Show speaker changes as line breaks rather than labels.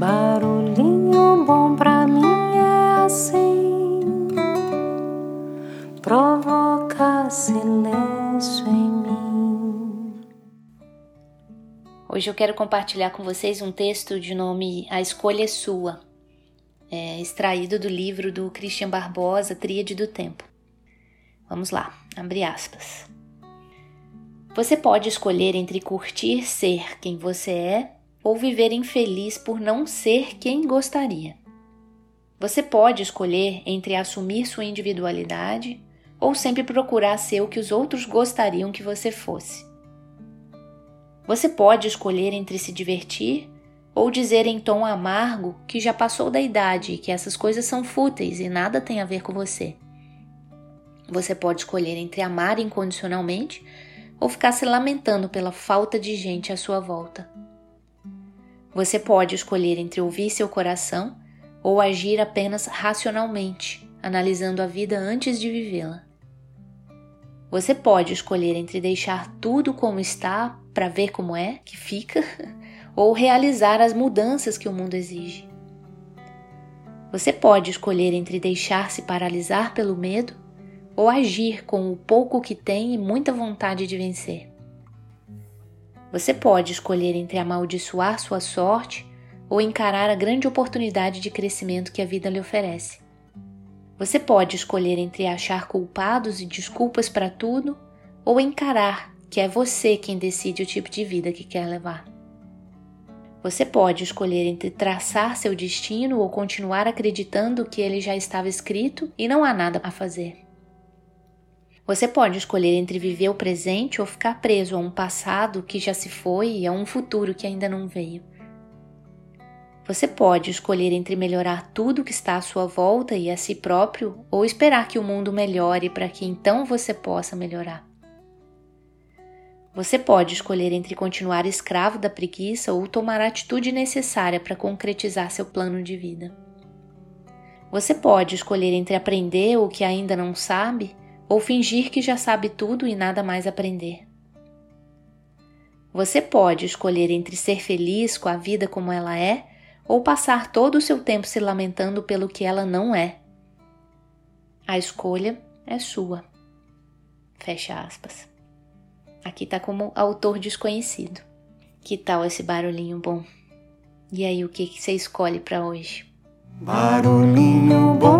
Barulhinho bom pra mim é assim, provoca silêncio em mim.
Hoje eu quero compartilhar com vocês um texto de nome A Escolha é Sua, é, extraído do livro do Christian Barbosa, Tríade do Tempo. Vamos lá, abre aspas. Você pode escolher entre curtir ser quem você é ou viver infeliz por não ser quem gostaria. Você pode escolher entre assumir sua individualidade ou sempre procurar ser o que os outros gostariam que você fosse. Você pode escolher entre se divertir ou dizer em tom amargo que já passou da idade e que essas coisas são fúteis e nada tem a ver com você. Você pode escolher entre amar incondicionalmente ou ficar se lamentando pela falta de gente à sua volta. Você pode escolher entre ouvir seu coração ou agir apenas racionalmente, analisando a vida antes de vivê-la. Você pode escolher entre deixar tudo como está para ver como é que fica ou realizar as mudanças que o mundo exige. Você pode escolher entre deixar-se paralisar pelo medo ou agir com o pouco que tem e muita vontade de vencer. Você pode escolher entre amaldiçoar sua sorte ou encarar a grande oportunidade de crescimento que a vida lhe oferece. Você pode escolher entre achar culpados e desculpas para tudo ou encarar que é você quem decide o tipo de vida que quer levar. Você pode escolher entre traçar seu destino ou continuar acreditando que ele já estava escrito e não há nada a fazer. Você pode escolher entre viver o presente ou ficar preso a um passado que já se foi e a um futuro que ainda não veio. Você pode escolher entre melhorar tudo que está à sua volta e a si próprio ou esperar que o mundo melhore para que então você possa melhorar. Você pode escolher entre continuar escravo da preguiça ou tomar a atitude necessária para concretizar seu plano de vida. Você pode escolher entre aprender o que ainda não sabe ou fingir que já sabe tudo e nada mais aprender. Você pode escolher entre ser feliz com a vida como ela é ou passar todo o seu tempo se lamentando pelo que ela não é. A escolha é sua. Fecha aspas. Aqui tá como autor desconhecido. Que tal esse barulhinho bom? E aí, o que, que você escolhe para hoje?
Barulhinho bom